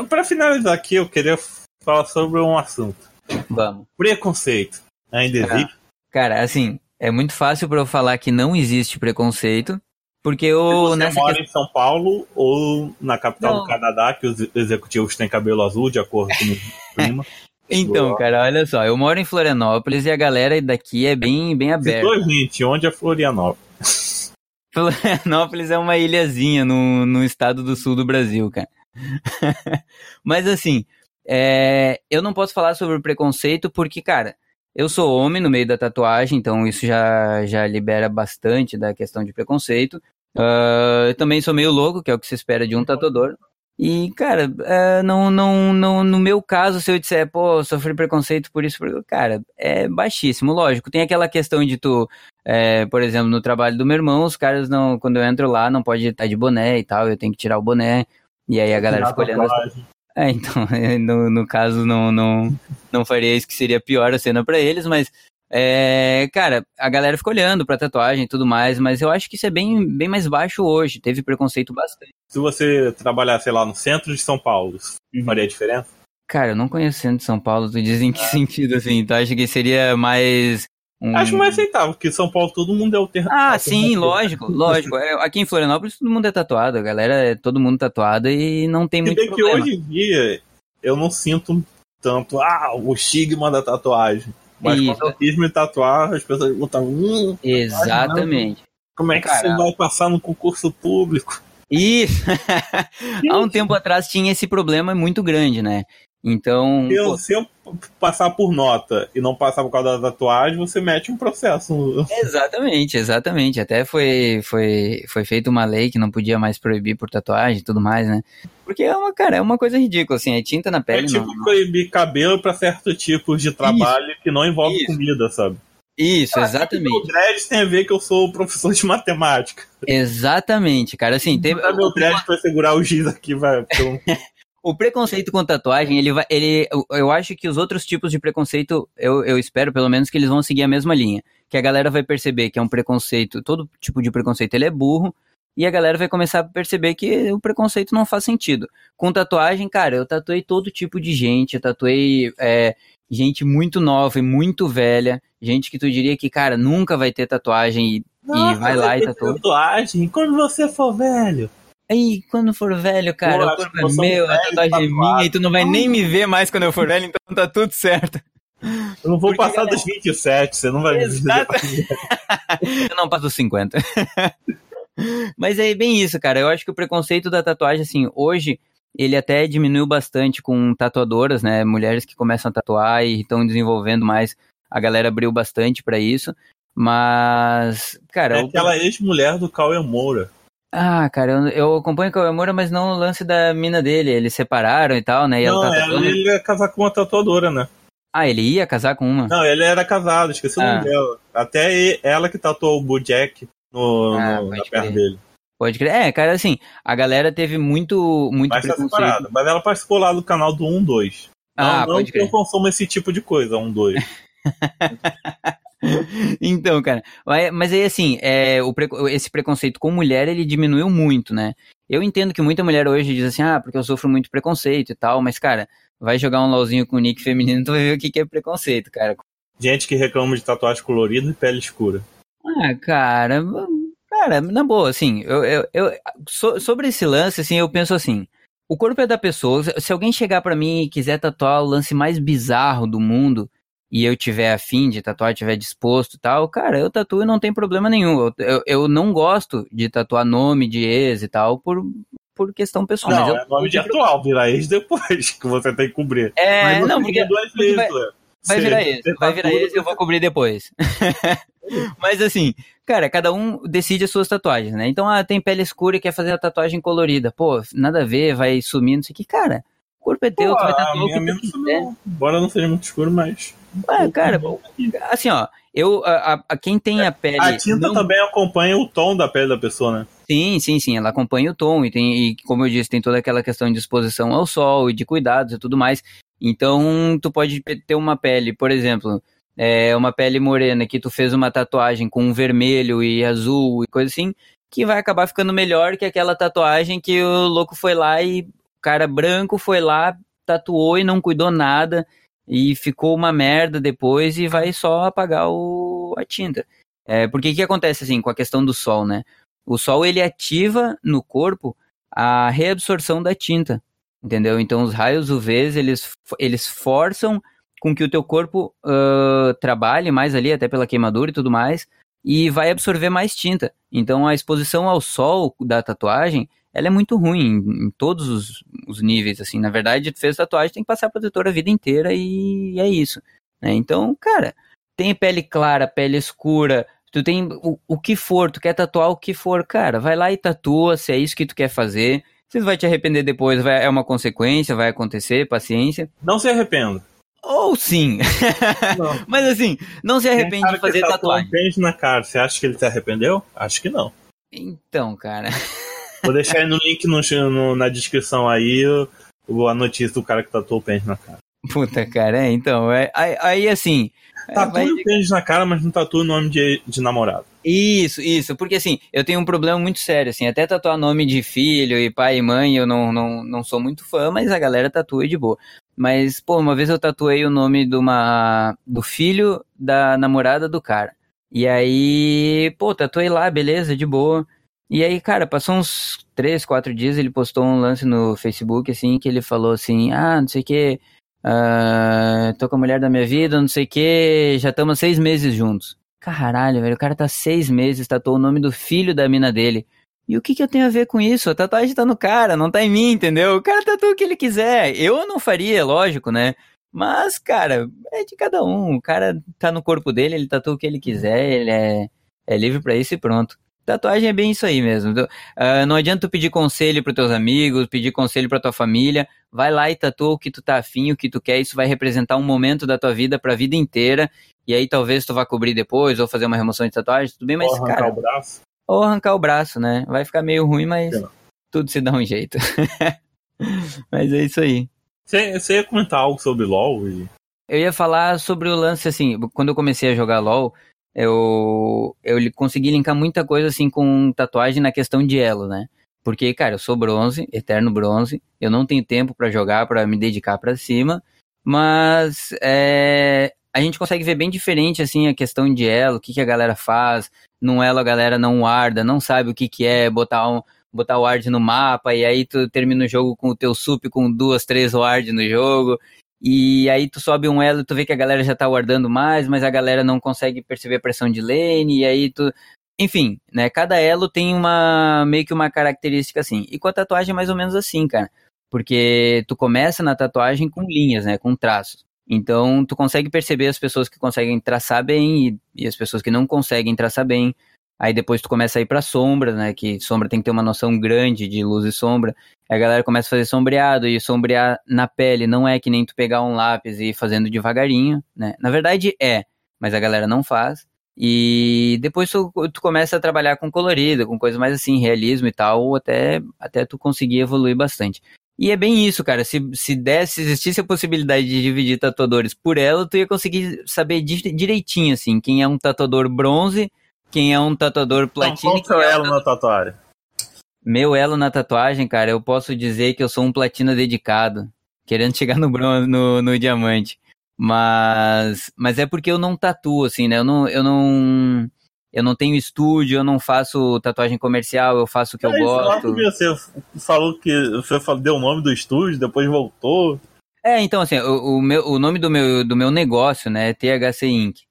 Pra finalizar aqui, eu queria falar sobre um assunto. Vamos. Preconceito. Ainda existe? Cara, assim, é muito fácil pra eu falar que não existe preconceito, porque Se eu você nessa mora em São Paulo ou na capital Não. do Canadá, que os executivos têm cabelo azul, de acordo com o clima. Então, Boa. cara, olha só, eu moro em Florianópolis e a galera daqui é bem, bem aberta. Citou, gente, onde é Florianópolis? Florianópolis é uma ilhazinha no, no estado do sul do Brasil, cara. Mas assim, é, eu não posso falar sobre preconceito porque, cara, eu sou homem no meio da tatuagem, então isso já, já libera bastante da questão de preconceito. Ah, eu também sou meio louco, que é o que se espera de um tatuador. E, cara, é, não, não, não, no meu caso, se eu disser, pô, sofri preconceito por isso, cara, é baixíssimo, lógico. Tem aquela questão de tu, é, por exemplo, no trabalho do meu irmão, os caras não, quando eu entro lá, não pode estar de boné e tal, eu tenho que tirar o boné. E aí a galera fica olhando. as- Tatuagem. É, então, no, no caso, não, não, não faria isso que seria pior a cena pra eles, mas, é, cara, a galera fica olhando pra tatuagem e tudo mais, mas eu acho que isso é bem, bem mais baixo hoje. Teve preconceito bastante. Se você trabalhar, sei lá, no centro de São Paulo, isso Uhum. faria diferença? Cara, eu não conheço o centro de São Paulo, tu diz em que sentido, assim? Tu acha que seria mais. Um... Acho mais aceitável, porque São Paulo todo mundo é alternativo. Ah, sim, lógico, lógico. É, Aqui em Florianópolis todo mundo é tatuado, a galera é todo mundo tatuado e não tem Se muito bem que problema. hoje em dia eu não sinto tanto ah, o estigma da tatuagem. Mas Isso. quando eu quis me tatuar, as pessoas perguntam, hum, Exatamente. como é que Cara. você vai passar no concurso público? Isso! Há um tempo atrás tinha esse problema muito grande, né? Então. Eu, pô, se eu passar por nota e não passar por causa da tatuagem, você mete um processo. exatamente, exatamente. Até foi, foi, foi feita uma lei que não podia mais proibir por tatuagem e tudo mais, né? Porque é uma, cara, é uma coisa ridícula, assim, é tinta na É pele, tipo não. proibir cabelo pra certos tipos de trabalho que não envolve Isso. comida, sabe? Isso, O exatamente. dread tem a ver que eu sou professor de matemática. Exatamente, cara. Assim, tem, meu dread pra segurar o giz aqui, vai. eu- O preconceito com tatuagem, ele vai. Ele, eu, eu acho que os outros tipos de preconceito, eu, eu espero pelo menos que eles vão seguir a mesma linha. Que a galera vai perceber que é um preconceito, todo tipo de preconceito ele é burro, e a galera vai começar a perceber que o preconceito não faz sentido. Com tatuagem, cara, eu tatuei todo tipo de gente, eu tatuei é, gente muito nova e muito velha, gente que tu diria que, cara, nunca vai ter tatuagem e, e vai lá e tatua. tatuagem. Quando você for velho. Aí, quando for velho, cara, Pô, o corpo é eu meu, a velho tatuagem é tatuado. minha, e tu não vai nem me ver mais quando eu for velho, então tá tudo certo. Eu não vou Porque, passar galera- dos 27, você não vai me Exato. Eu não passo dos 50. Mas é bem isso, cara. Eu acho que o preconceito da tatuagem, assim, hoje, ele até diminuiu bastante com tatuadoras, né? Mulheres que começam a tatuar e estão desenvolvendo mais. A galera abriu bastante pra isso. Mas, cara, É aquela ex-mulher do Cauê Moura. Ah, cara, eu, eu acompanho o Kawamura, mas não o lance da mina dele. Eles separaram e tal, né? E Não, ela tá ela, tatuando. ele ia casar com uma tatuadora, né? Ah, ele ia casar com uma? Não, ele era casado, esqueci o Ah. nome dela. Até ela que tatuou o Bojack no, Ah, no- na perna dele. Pode crer. É, cara, assim, a galera teve muito, muito Mas tá preconceito. separado. Mas ela participou lá do canal do 1-2. Ah, não, não pode eu crer. consumo esse tipo de coisa, 1-2. Então, cara, mas, aí assim, é, o esse preconceito com mulher, ele diminuiu muito, né? Eu entendo que muita mulher hoje diz assim, ah, porque eu sofro muito preconceito e tal, mas, cara, vai jogar um LOLzinho com nick feminino, tu vai ver o que que é preconceito, cara. Gente que reclama de tatuagem colorida e pele escura. Ah, cara, cara, na boa, assim, eu, eu, eu- so- sobre esse lance, assim, eu penso assim, o corpo é da pessoa, se alguém chegar pra mim e quiser tatuar o lance mais bizarro do mundo, e eu tiver afim de tatuar, tiver disposto e tal, cara, eu tatuo e não tem problema nenhum, eu, eu, eu não gosto de tatuar nome de ex e tal, por, por questão pessoal, não, eu... é nome de atual, vira ex depois, que você tem que cobrir. É, não, porque... duas porque vezes, vai- Léo. Vai virar você vai virar esse e eu vou cobrir depois. Mas assim, cara, cada um decide as suas tatuagens, né? Então, ah, tem pele escura e quer fazer a tatuagem colorida. Pô, nada a ver, vai sumir, não sei o que. Cara, o corpo é teu, Pô, tu vai tatuar o que tu quiser. Embora não seja muito escuro, mas. Ah, cara, assim, ó, eu, a, a- quem tem a pele... A tinta não- também acompanha o tom da pele da pessoa, né? Sim, sim, sim, ela acompanha o tom e tem, e, como eu disse, tem toda aquela questão de exposição ao sol e de cuidados e tudo mais. Então, tu pode ter uma pele, por exemplo, é, uma pele morena que tu fez uma tatuagem com vermelho e azul e coisa assim, que vai acabar ficando melhor que aquela tatuagem que o louco foi lá e o cara branco foi lá, tatuou e não cuidou nada e ficou uma merda depois e vai só apagar o, a tinta. É, porque o que acontece assim com a questão do sol, né? O sol ele ativa no corpo a reabsorção da tinta, entendeu? Então os raios UVs eles, eles forçam com que o teu corpo ah, trabalhe mais ali, até pela queimadura e tudo mais, e vai absorver mais tinta. Então a exposição ao sol da tatuagem ela é muito ruim em, em todos os, os níveis, assim. Na verdade, tu fez tatuagem, tem que passar protetor a vida inteira e é isso. né? Então, cara, tem pele clara, pele escura, tu tem o, o que for, tu quer tatuar o que for, cara, vai lá e tatua, se é isso que tu quer fazer. Se tu vai te arrepender depois, vai, é uma consequência, vai acontecer, paciência. Não se arrependa. Ou sim. Mas assim, não se arrepende de fazer tatuagem. um na cara. Você acha que ele se arrependeu? Acho que não. Então, cara. Vou deixar aí no link no, no- na descrição aí a notícia do cara que tatuou o pente na cara. Puta, cara, é, então. É, aí, aí, assim. é, Tatua vai- o pente na cara, mas não tatua o nome de, de namorado. Isso, isso, porque assim, eu tenho um problema muito sério, assim, até tatuar nome de filho e pai e mãe, eu não, não, não sou muito fã, mas a galera tatua de boa. Mas, pô, uma vez eu tatuei o nome de uma, do filho da namorada do cara. E aí, pô, tatuei lá, beleza, de boa. E aí, cara, passou uns três, quatro dias, ele postou um lance no Facebook, assim, que ele falou assim, ah, não sei o que, tô com a mulher da minha vida, não sei o que, já estamos seis meses juntos. Caralho, velho, o cara tá seis meses, tatuou o nome do filho da mina dele. E o que que eu tenho a ver com isso? A tatuagem tá no cara, não tá em mim, entendeu? O cara tatua o que ele quiser. Eu não faria, lógico, né? Mas, cara, é de cada um. O cara tá no corpo dele, ele tatua o que ele quiser, ele é, é livre pra isso e pronto. Tatuagem é bem isso aí mesmo. Ah, não adianta tu pedir conselho pros teus amigos, pedir conselho pra tua família. Vai lá e tatua o que tu tá afim, o que tu quer. Isso vai representar um momento da tua vida pra vida inteira. E aí talvez tu vá cobrir depois, ou fazer uma remoção de tatuagem, tudo bem, mas, Ou arrancar cara, o braço. ou arrancar o braço, né? Vai ficar meio ruim, mas tudo se dá um jeito. mas é isso aí. Você, você ia comentar algo sobre LOL? E... Eu ia falar sobre o lance, assim, quando eu comecei a jogar LoL, eu, eu consegui linkar muita coisa, assim, com tatuagem na questão de elo, né? Porque, cara, eu sou bronze, eterno bronze, eu não tenho tempo pra jogar, pra me dedicar pra cima, mas é, a gente consegue ver bem diferente, assim, a questão de elo, o que, que a galera faz, num elo a galera não guarda, não sabe o que que é botar um, botar ward no mapa, e aí tu termina o jogo com o teu sup com duas, três ward no jogo, e aí tu sobe um elo tu vê que a galera já tá guardando mais, mas a galera não consegue perceber a pressão de lane, e aí tu... Enfim, né, cada elo tem uma, meio que uma característica assim, e com a tatuagem é mais ou menos assim, cara, porque tu começa na tatuagem com linhas, né, com traços. Então, tu consegue perceber as pessoas que conseguem traçar bem e, e as pessoas que não conseguem traçar bem. Aí depois tu começa a ir pra sombra, né? Que sombra tem que ter uma noção grande de luz e sombra. Aí a galera começa a fazer sombreado e sombrear na pele não é que nem tu pegar um lápis e ir fazendo devagarinho, né? Na verdade é, mas a galera não faz. E depois tu, tu começa a trabalhar com colorido, com coisas mais assim, realismo e tal, até, até tu conseguir evoluir bastante. E é bem isso, cara. Se, se desse, existisse a possibilidade de dividir tatuadores por ela, tu ia conseguir saber direitinho, assim, quem é um tatuador bronze, quem é um tatuador platina. Então, qual é o elo na tatuagem? Meu elo na tatuagem, cara, eu posso dizer que eu sou um platina dedicado, querendo chegar no bronze, no, no diamante. Mas, mas é porque eu não tatuo, assim, né? Eu não, eu não, eu não tenho estúdio, eu não faço tatuagem comercial, eu faço o que é, eu gosto. Você falou que você deu o nome do estúdio, depois voltou. É, então assim, o, o, meu, o nome do meu, do meu negócio, né, é THC Inc.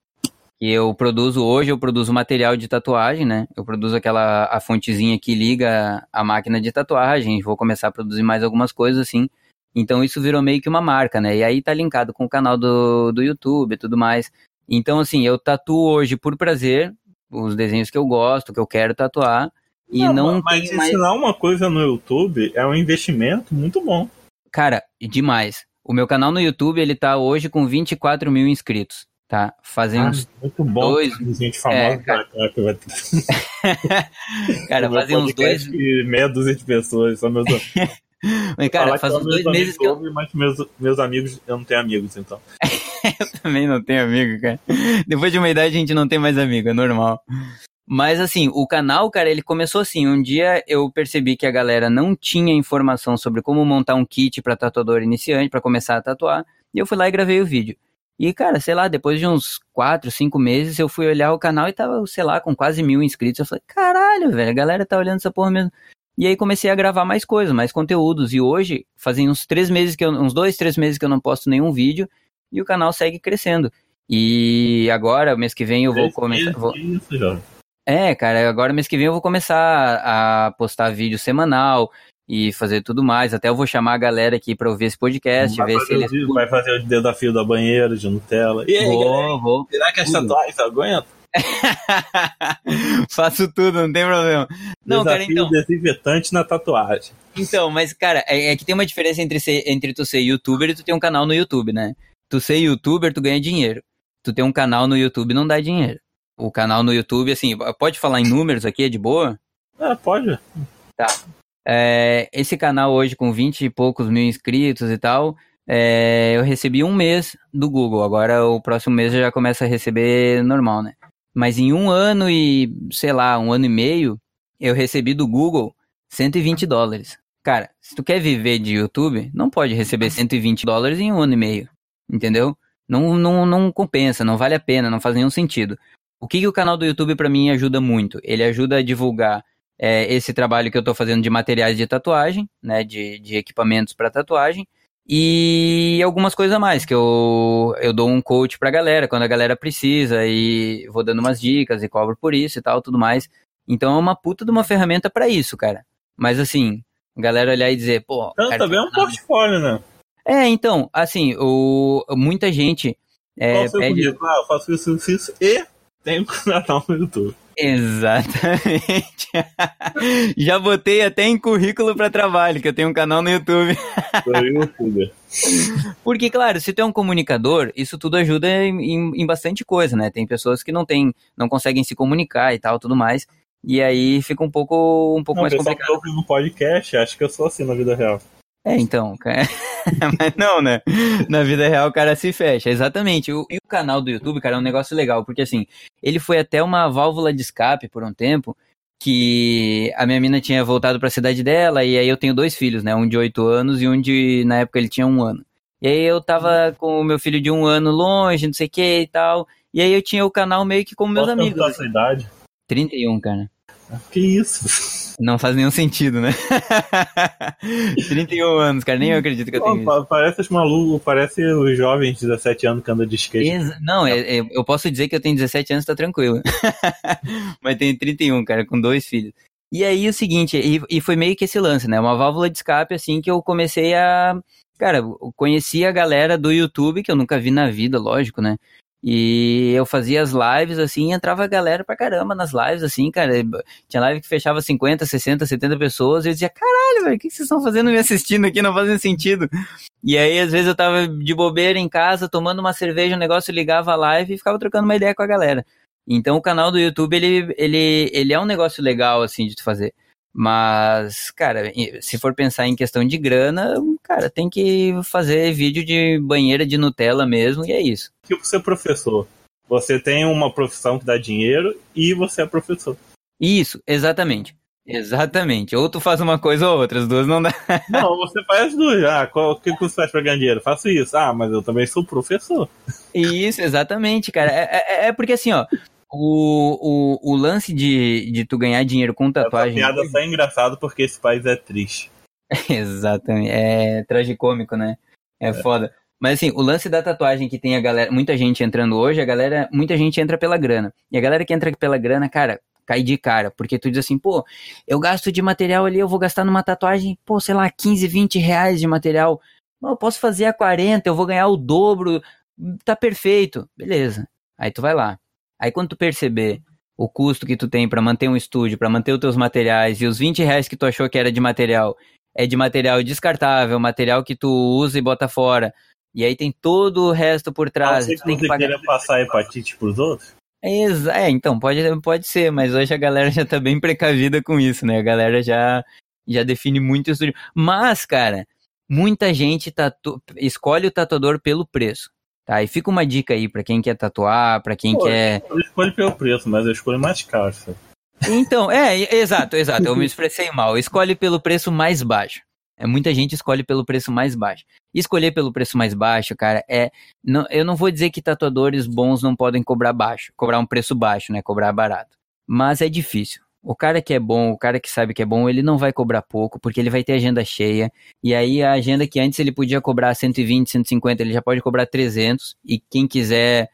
Que eu produzo hoje, eu produzo material de tatuagem, né? Eu produzo aquela a fontezinha que liga a máquina de tatuagem. Vou começar a produzir mais algumas coisas assim. Então isso virou meio que uma marca, né? E aí tá linkado com o canal do, do YouTube e tudo mais. Então, assim, eu tatuo hoje por prazer, os desenhos que eu gosto, que eu quero tatuar. E não, não mas ensinar mais... uma coisa no YouTube é um investimento muito bom. Cara, demais. O meu canal no YouTube, ele tá hoje com 24 mil inscritos, tá? Fazem ah, uns Muito bom. Dois... Gente famosa, é, cara. cara, fazem uns dois... Meia dúzia de pessoas, só meus... Mas, cara, faz uns dois meses que eu... Mas meus, meus amigos, eu não tenho amigos, então. eu também não tenho amigo, cara. Depois de uma idade a gente não tem mais amigo, é normal. Mas assim, o canal, cara, ele começou assim. Um dia eu percebi que a galera não tinha informação sobre como montar um kit para tatuador iniciante, para começar a tatuar. E eu fui lá e gravei o vídeo. E, cara, sei lá, depois de uns 4, 5 meses, eu fui olhar o canal e tava, sei lá, com quase mil inscritos. Eu falei, caralho, velho, a galera tá olhando essa porra mesmo. E aí comecei a gravar mais coisas, mais conteúdos. E hoje, fazem uns três meses que eu, uns dois, três meses que eu não posto nenhum vídeo e o canal segue crescendo. E agora, mês que vem, eu vou começar. Vou... É, cara, agora mês que vem eu vou começar a postar vídeo semanal e fazer tudo mais. Até eu vou chamar a galera aqui pra ouvir esse podcast, vai ver se eles. Vai fazer o desafio da banheira de Nutella. E aí, vou, galera, vou. Será que essa tatuagem aguenta? Faço tudo, não tem problema. Não, Desafio cara, então. desinfetante na tatuagem. Então, mas, cara, é, é, que tem uma diferença entre, ser, entre tu ser youtuber e tu ter um canal no YouTube, né? Tu ser youtuber, tu ganha dinheiro. Tu ter um canal no YouTube não dá dinheiro. O canal no YouTube, assim, pode falar em números aqui, é de boa? Ah, pode. Tá. É, esse canal hoje com 20 e poucos mil inscritos e tal, é, eu recebi um mês do Google. Agora o próximo mês eu já começo a receber normal, né? Mas em um ano e, sei lá, um ano e meio, eu recebi do Google 120 dólares. Cara, se tu quer viver de YouTube, não pode receber 120 dólares em um ano e meio. Entendeu? Não, não, não compensa, não vale a pena, não faz nenhum sentido. O que, que o canal do YouTube para mim ajuda muito? Ele ajuda a divulgar é, esse trabalho que eu estou fazendo de materiais de tatuagem, né, de, de equipamentos para tatuagem, e algumas coisas a mais, que eu, eu dou um coach pra galera, quando a galera precisa, e vou dando umas dicas e cobro por isso e tal, tudo mais. Então é uma puta de uma ferramenta para isso, cara. Mas assim, a galera olhar e dizer, pô. Então, cara, também é um portfólio, né? É, então, assim, o, muita gente. É, Qual pede... Ah, eu faço isso, isso e tenho canal no YouTube. Exatamente. Já botei até em currículo para trabalho, que eu tenho um canal no YouTube. Porque, claro, se tu é um comunicador, isso tudo ajuda em, em, bastante coisa, né? Tem pessoas que não tem, não conseguem se comunicar e tal, tudo mais. E aí fica um pouco, um pouco não, mais complicado. Eu no podcast, acho que eu sou assim na vida real. É, então, mas não, né? Na vida real o cara se fecha, exatamente. O, e o canal do YouTube, cara, é um negócio legal, porque assim, ele foi até uma válvula de escape por um tempo, que a minha mina tinha voltado para a cidade dela, e aí eu tenho dois filhos, né? Um de oito anos e um de, na época ele tinha um ano. E aí eu tava com o meu filho de um ano longe, não sei o que e tal, e aí eu tinha o canal meio que como meus Posso amigos. Qual a sua idade? 31, cara. Que isso? Não faz nenhum sentido, né? 31 anos, cara, nem eu acredito que eu tenho. Parece os malucos, parece os jovens de 17 anos que andam de skate. Ex não, é, é, eu posso dizer que eu tenho 17 anos, tá tranquilo. Mas tenho 31, cara, com dois filhos. E aí o seguinte, e, e foi meio que esse lance, né? Uma válvula de escape, assim, que eu comecei a. Cara, eu conheci a galera do YouTube, que eu nunca vi na vida, lógico, né? E eu fazia as lives, assim, entrava a galera pra caramba nas lives, assim, cara. Tinha live que fechava 50, 60, 70 pessoas, e eu dizia, caralho, velho, o que vocês estão fazendo me assistindo aqui? Não faz sentido. E aí, às vezes, eu tava de bobeira em casa, tomando uma cerveja, o negócio ligava a live e ficava trocando uma ideia com a galera. Então o canal do YouTube, ele, ele, ele é um negócio legal, assim, de tu fazer. Mas, cara, se for pensar em questão de grana, cara, tem que fazer vídeo de banheira de Nutella mesmo, e é isso. Tipo ser professor. Você tem uma profissão que dá dinheiro e você é professor. Isso, exatamente. Exatamente. Ou tu faz uma coisa ou outra, as duas não dá. Não, você faz as duas. Ah, o que você faz pra ganhar dinheiro? Faço isso. Ah, mas eu também sou professor. Isso, exatamente, cara. É, é, é porque assim, ó, o, o, o lance de, de tu ganhar dinheiro com tatuagem. Essa piada só é engraçado porque esse país é triste. Exatamente. É tragicômico, né? É, é foda. Mas assim, o lance da tatuagem que tem a galera, muita gente entrando hoje, a galera, muita gente entra pela grana. E a galera que entra pela grana, cara, cai de cara, porque tu diz assim, pô, eu gasto de material ali, eu vou gastar numa tatuagem, pô, sei lá, 15, 20 reais de material. Eu posso fazer a 40, eu vou ganhar o dobro, tá perfeito. Beleza. Aí tu vai lá. Aí quando tu perceber o custo que tu tem para manter um estúdio, para manter os teus materiais e os 20 reais que tu achou que era de material, é de material descartável, material que tu usa e bota fora. E aí tem todo o resto por trás. Você, tu tem que pagar... passar hepatite pros outros? É, então, pode, pode ser, mas hoje a galera já tá bem precavida com isso, né? A galera já, já define muito estúdio. Mas, cara, muita gente tatu... escolhe o tatuador pelo preço. Tá, e fica uma dica aí para quem quer tatuar, para quem Pô, quer. Eu escolho pelo preço, mas eu escolho mais caro. Sabe? Então, é, exato, exato. Eu me expressei mal. Escolhe pelo preço mais baixo. É, muita gente escolhe pelo preço mais baixo. Escolher pelo preço mais baixo, cara, é. Não, eu não vou dizer que tatuadores bons não podem cobrar baixo, cobrar um preço baixo, né? Cobrar barato. Mas é difícil. O cara que é bom, o cara que sabe que é bom, ele não vai cobrar pouco, porque ele vai ter agenda cheia. E aí a agenda que antes ele podia cobrar 120, 150, ele já pode cobrar 300. E quem quiser,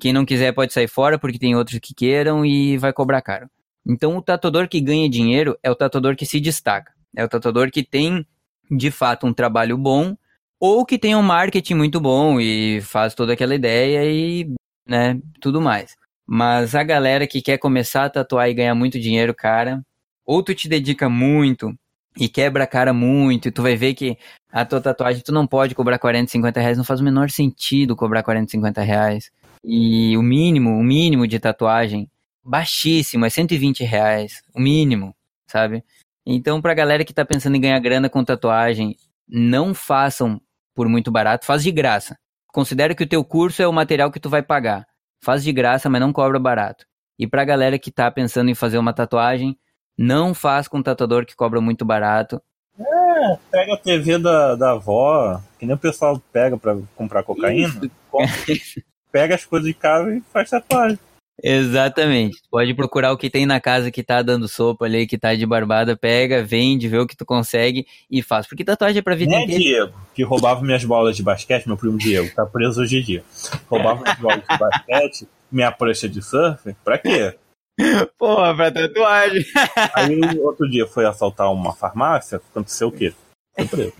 quem não quiser pode sair fora, porque tem outros que queiram e vai cobrar caro. Então o tatuador que ganha dinheiro é o tatuador que se destaca. É o tatuador que tem, de fato, um trabalho bom, ou que tem um marketing muito bom e faz toda aquela ideia e, né, tudo mais. Mas a galera que quer começar a tatuar e ganhar muito dinheiro, cara, ou tu te dedica muito e quebra a cara muito, e tu vai ver que a tua tatuagem tu não pode cobrar 40, 50 reais, não faz o menor sentido cobrar 40, 50 reais. E o mínimo, o mínimo de tatuagem, baixíssimo, é 120 reais, o mínimo, sabe? Então, pra galera que tá pensando em ganhar grana com tatuagem, não façam por muito barato, faz de graça. Considere que o teu curso é o material que tu vai pagar faz de graça, mas não cobra barato. E pra galera que tá pensando em fazer uma tatuagem, não faz com um tatuador que cobra muito barato. É, pega a TV da, da avó, que nem o pessoal pega pra comprar cocaína. pega as coisas de casa e faz tatuagem. Exatamente. Pode procurar o que tem na casa que tá dando sopa ali, que tá de barbada, pega, vende, vê o que tu consegue e faz. Porque tatuagem é pra vida é Diego, que roubava minhas bolas de basquete, meu primo Diego, tá preso hoje em dia. Roubava minhas bolas de basquete, minha prancha de surf, pra quê? Porra, pra tatuagem. Aí outro dia foi assaltar uma farmácia, aconteceu o quê? Foi preso.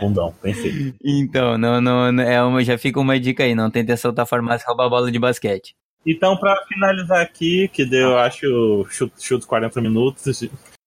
Bundão, pensei. Então, não, não, é uma, já fica uma dica aí, não tente assaltar a farmácia e roubar a bola de basquete. Então, para finalizar aqui, que deu, acho, chuto, 40 minutos.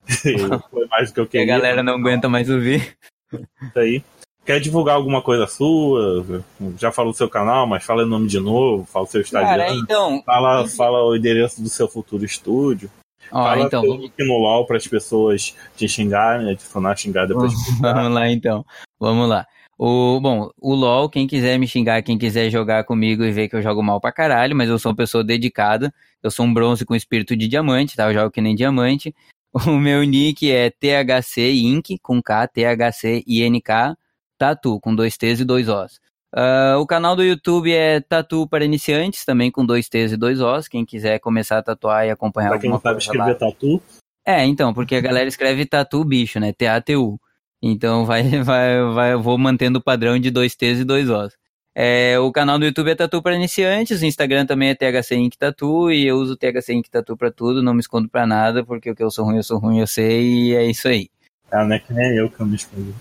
foi mais do que eu queria. a galera não aguenta mais ouvir. Isso aí. Quer divulgar alguma coisa sua? Já falou do seu canal, mas fala o nome de novo, fala o seu Instagram. Cara, então... fala, fala o endereço do seu futuro estúdio. Ó, fala então, vamos... no LOL para as pessoas te xingarem, adicionar xingar depois. De vamos lá então. Vamos lá. O, bom, o LoL, quem quiser me xingar, quem quiser jogar comigo e ver que eu jogo mal pra caralho, mas eu sou uma pessoa dedicada. Eu sou um bronze com espírito de diamante, tá? Eu jogo que nem diamante. O meu nick é THC Inc, com K, THC INK, Tatu, com dois T's e dois Os. Uh, o canal do YouTube é Tatu para Iniciantes, também com dois T's e dois Os. Quem quiser começar a tatuar e acompanhar pra quem não sabe escrever lá. tatu. É, então, porque a galera escreve tatu bicho, né? T-A-T-U. Então vai, vai, vai, vou mantendo o padrão de dois T's e dois Os. É, o canal do YouTube é Tatu para iniciantes, o Instagram também é THC Inc Tatu e eu uso THC Inc Tatu para tudo, não me escondo para nada, porque o que eu sou ruim, eu sou ruim, eu sei, e é isso aí. Ah, não é que nem eu que eu me escondo.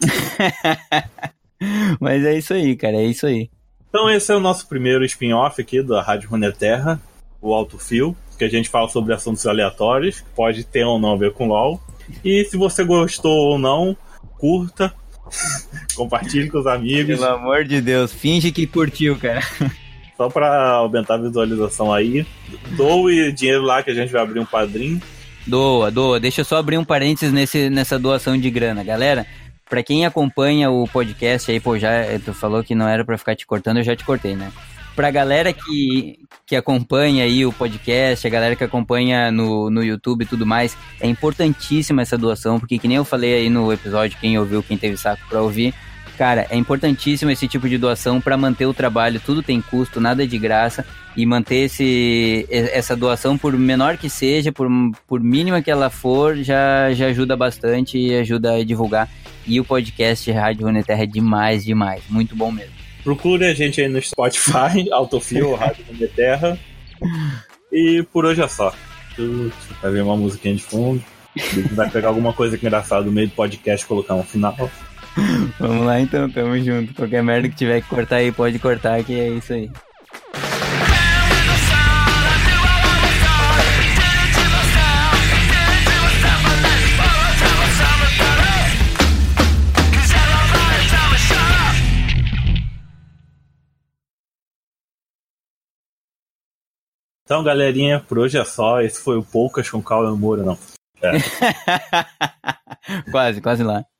Mas é isso aí, cara, é isso aí. Então esse é o nosso primeiro spin-off aqui da Rádio Runeterra, o Alto Fio, que a gente fala sobre assuntos aleatórios, que pode ter ou não a ver com LoL, e se você gostou ou não, curta, compartilhe com os amigos. Pelo amor de Deus, finge que curtiu, cara. Só pra aumentar a visualização aí. Doe dinheiro lá que a gente vai abrir um padrinho. Doa, doa. Deixa eu só abrir um parênteses nesse, nessa doação de grana, galera. Pra quem acompanha o podcast aí, pô, já tu falou que não era pra ficar te cortando, eu já te cortei, né? Pra galera que, que acompanha aí o podcast, a galera que acompanha no, no YouTube e tudo mais, é importantíssima essa doação, porque que nem eu falei aí no episódio, quem ouviu, quem teve saco pra ouvir, cara, é importantíssimo esse tipo de doação para manter o trabalho, tudo tem custo, nada é de graça, e manter esse, essa doação, por menor que seja, por, por mínima que ela for, já, já ajuda bastante e ajuda a divulgar. E o podcast Rádio Runeterra é demais, demais, muito bom mesmo. Procure a gente aí no Spotify, Autofil, Rádio Terra. E por hoje é só. Vai ver uma musiquinha de fundo. Vai pegar alguma coisa engraçada no meio do podcast colocar um final. Vamos lá então, tamo junto. Qualquer merda que tiver que cortar aí, pode cortar, que é isso aí. Então, galerinha, por hoje é só. Esse foi o Poucas com Cauê Moura, não. É. quase, quase lá.